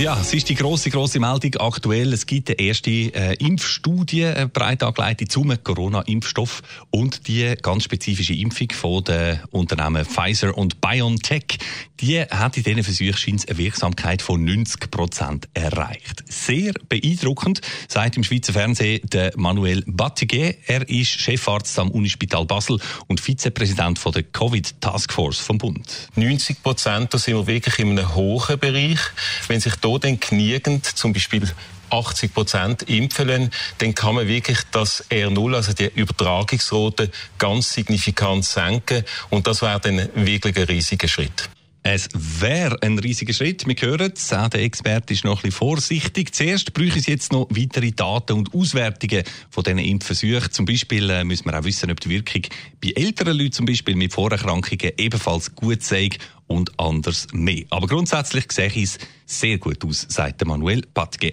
ja, es ist die große große Meldung aktuell. Es gibt eine erste äh, Impfstudie äh, breit angeleitet zum Corona-Impfstoff und die ganz spezifische Impfung von den Unternehmen Pfizer und BioNTech. Die hat in diesen Versuchen eine Wirksamkeit von 90 Prozent erreicht. Sehr beeindruckend, sagt im Schweizer Fernsehen der Manuel Batiguet. Er ist Chefarzt am Unispital Basel und Vizepräsident der Covid Taskforce vom Bund. 90 Prozent, da sind wir wirklich in einem hohen Bereich. Wenn sich da dann genügend, zum Beispiel 80 Prozent impfen lassen, dann kann man wirklich das R0, also die Übertragungsrate, ganz signifikant senken. Und das wäre dann wirklich ein riesiger Schritt. Es wäre ein riesiger Schritt. Wir hören der Experte ist noch ein bisschen vorsichtig. Zuerst bräuchte es jetzt noch weitere Daten und Auswertungen von diesen Impfversuchen. Zum Beispiel äh, müssen wir auch wissen, ob die Wirkung bei älteren Leuten zum Beispiel mit Vorerkrankungen ebenfalls gut sei und anders mehr. Aber grundsätzlich sehe ich es sehr gut aus, sagt Manuel Patge.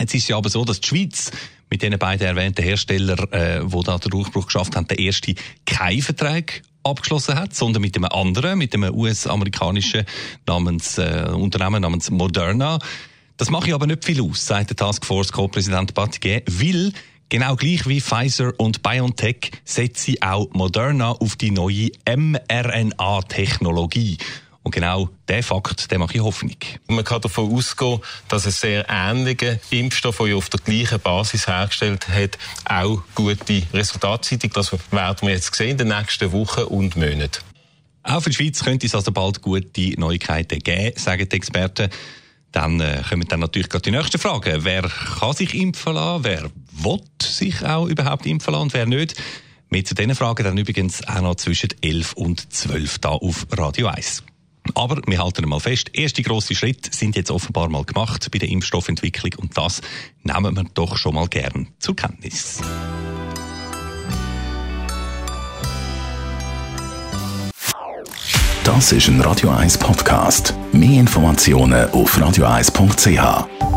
Jetzt ist ja aber so, dass die Schweiz mit den beiden erwähnten Herstellern, äh, die da den Durchbruch geschafft haben, der erste keinen Vertrag abgeschlossen hat, sondern mit einem anderen, mit einem US-amerikanischen namens, äh, Unternehmen namens Moderna. Das mache ich aber nicht viel aus, sagt der Taskforce Co-Präsident Battier, weil Genau gleich wie Pfizer und BioNTech setze auch Moderna auf die neue mRNA-Technologie. Und genau der Fakt, der macht ich Hoffnung. Man kann davon ausgehen, dass ein sehr ähnlicher Impfstoff, der auf der gleichen Basis hergestellt hat, auch gute Resultate zeigt. Das werden wir jetzt sehen in den nächsten Wochen und Monaten. Auch für die Schweiz könnte es also bald gute Neuigkeiten geben, sagen die Experten. Dann äh, kommen dann natürlich gerade die nächsten Fragen. Wer kann sich impfen lassen? Wer will sich auch überhaupt impfen lassen und wer nicht? Mehr zu diesen Fragen dann übrigens auch noch zwischen 11 und 12 da auf Radio 1. Aber wir halten mal fest, erste grosse Schritte sind jetzt offenbar mal gemacht bei der Impfstoffentwicklung und das nehmen wir doch schon mal gern zur Kenntnis. Das ist ein Radio 1 Podcast. Mehr Informationen auf radio1.ch.